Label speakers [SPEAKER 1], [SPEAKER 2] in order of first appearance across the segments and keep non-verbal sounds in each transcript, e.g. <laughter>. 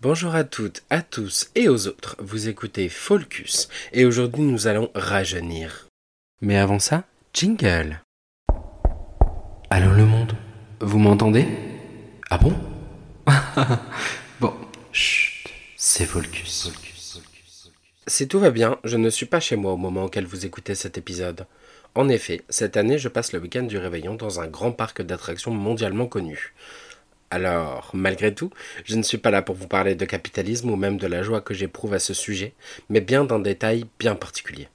[SPEAKER 1] Bonjour à toutes, à tous et aux autres, vous écoutez Folcus et aujourd'hui nous allons rajeunir. Mais avant ça, jingle. Allô le monde, vous m'entendez? Ah bon? <laughs> Bon, chut, c'est Folcus. Si tout va bien, je ne suis pas chez moi au moment auquel vous écoutez cet épisode. En effet, cette année je passe le week-end du réveillon dans un grand parc d'attractions mondialement connu. Alors, malgré tout, je ne suis pas là pour vous parler de capitalisme ou même de la joie que j'éprouve à ce sujet, mais bien d'un détail bien particulier.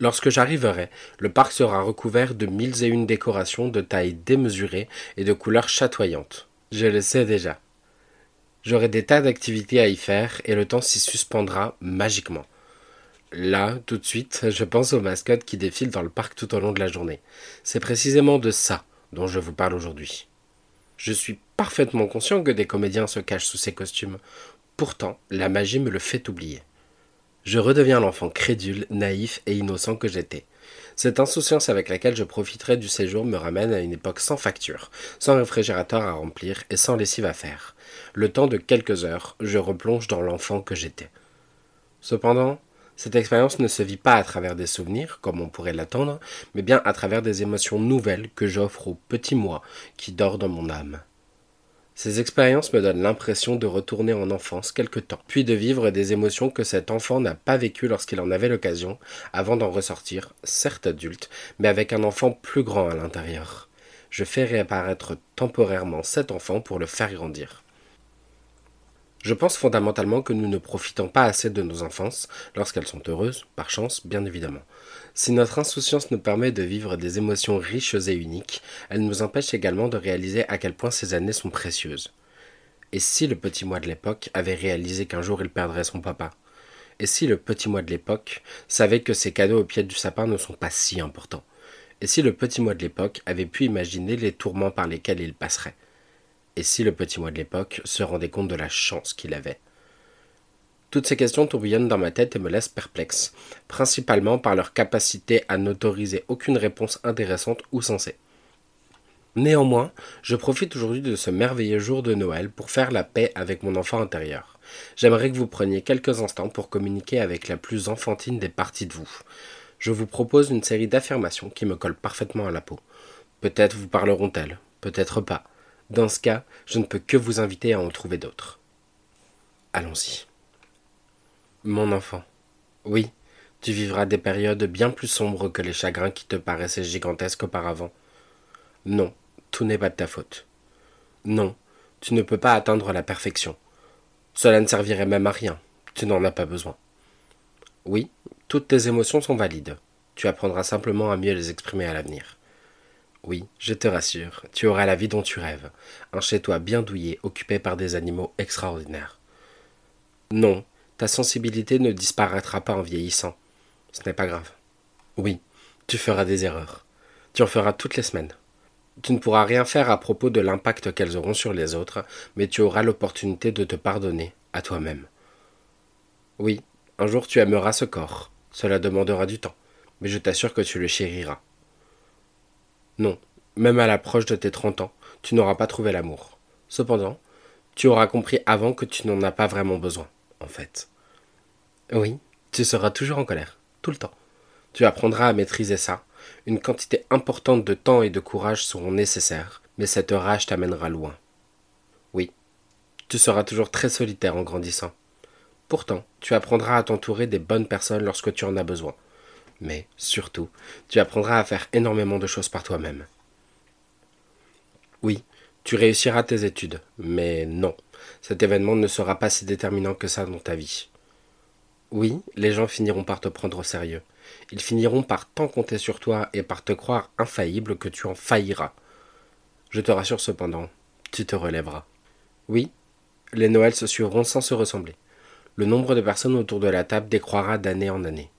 [SPEAKER 1] Lorsque j'arriverai, le parc sera recouvert de mille et une décorations de taille démesurée et de couleurs chatoyantes. Je le sais déjà. J'aurai des tas d'activités à y faire et le temps s'y suspendra magiquement. Là, tout de suite, je pense aux mascottes qui défilent dans le parc tout au long de la journée. C'est précisément de ça dont je vous parle aujourd'hui. Je suis parfaitement conscient que des comédiens se cachent sous ces costumes. Pourtant, la magie me le fait oublier. Je redeviens l'enfant crédule, naïf et innocent que j'étais. Cette insouciance avec laquelle je profiterai du séjour me ramène à une époque sans facture, sans réfrigérateur à remplir et sans lessive à faire. Le temps de quelques heures, je replonge dans l'enfant que j'étais. Cependant, cette expérience ne se vit pas à travers des souvenirs, comme on pourrait l'attendre, mais bien à travers des émotions nouvelles que j'offre au petit moi qui dort dans mon âme. Ces expériences me donnent l'impression de retourner en enfance quelque temps, puis de vivre des émotions que cet enfant n'a pas vécues lorsqu'il en avait l'occasion, avant d'en ressortir, certes adulte, mais avec un enfant plus grand à l'intérieur. Je fais réapparaître temporairement cet enfant pour le faire grandir. Je pense fondamentalement que nous ne profitons pas assez de nos enfances, lorsqu'elles sont heureuses, par chance, bien évidemment. Si notre insouciance nous permet de vivre des émotions riches et uniques, elle nous empêche également de réaliser à quel point ces années sont précieuses. Et si le petit moi de l'époque avait réalisé qu'un jour il perdrait son papa? Et si le petit moi de l'époque savait que ses cadeaux au pied du sapin ne sont pas si importants? Et si le petit moi de l'époque avait pu imaginer les tourments par lesquels il passerait? Et si le petit moi de l'époque se rendait compte de la chance qu'il avait? Toutes ces questions tourbillonnent dans ma tête et me laissent perplexe, principalement par leur capacité à n'autoriser aucune réponse intéressante ou sensée. Néanmoins, je profite aujourd'hui de ce merveilleux jour de Noël pour faire la paix avec mon enfant intérieur. J'aimerais que vous preniez quelques instants pour communiquer avec la plus enfantine des parties de vous. Je vous propose une série d'affirmations qui me collent parfaitement à la peau. Peut-être vous parleront-elles, peut-être pas. Dans ce cas, je ne peux que vous inviter à en trouver d'autres. Allons-y. Mon enfant, oui, tu vivras des périodes bien plus sombres que les chagrins qui te paraissaient gigantesques auparavant. Non, tout n'est pas de ta faute. Non, tu ne peux pas atteindre la perfection. Cela ne servirait même à rien, tu n'en as pas besoin. Oui, toutes tes émotions sont valides. Tu apprendras simplement à mieux les exprimer à l'avenir. Oui, je te rassure, tu auras la vie dont tu rêves, un chez-toi bien douillé, occupé par des animaux extraordinaires. Non, ta sensibilité ne disparaîtra pas en vieillissant. Ce n'est pas grave. Oui, tu feras des erreurs. Tu en feras toutes les semaines. Tu ne pourras rien faire à propos de l'impact qu'elles auront sur les autres, mais tu auras l'opportunité de te pardonner à toi-même. Oui, un jour tu aimeras ce corps. Cela demandera du temps, mais je t'assure que tu le chériras. Non, même à l'approche de tes trente ans, tu n'auras pas trouvé l'amour. Cependant, tu auras compris avant que tu n'en as pas vraiment besoin, en fait. Oui, tu seras toujours en colère, tout le temps. Tu apprendras à maîtriser ça. Une quantité importante de temps et de courage seront nécessaires, mais cette rage t'amènera loin. Oui, tu seras toujours très solitaire en grandissant. Pourtant, tu apprendras à t'entourer des bonnes personnes lorsque tu en as besoin mais surtout, tu apprendras à faire énormément de choses par toi-même. Oui, tu réussiras tes études, mais non, cet événement ne sera pas si déterminant que ça dans ta vie. Oui, les gens finiront par te prendre au sérieux. Ils finiront par tant compter sur toi et par te croire infaillible que tu en failliras. Je te rassure cependant, tu te relèveras. Oui, les Noëls se suivront sans se ressembler. Le nombre de personnes autour de la table décroira d'année en année.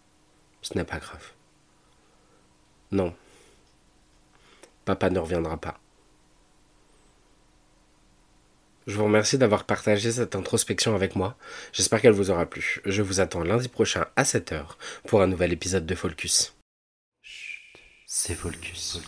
[SPEAKER 1] Ce n'est pas grave. Non. Papa ne reviendra pas. Je vous remercie d'avoir partagé cette introspection avec moi. J'espère qu'elle vous aura plu. Je vous attends lundi prochain à 7h pour un nouvel épisode de Focus.
[SPEAKER 2] C'est Focus.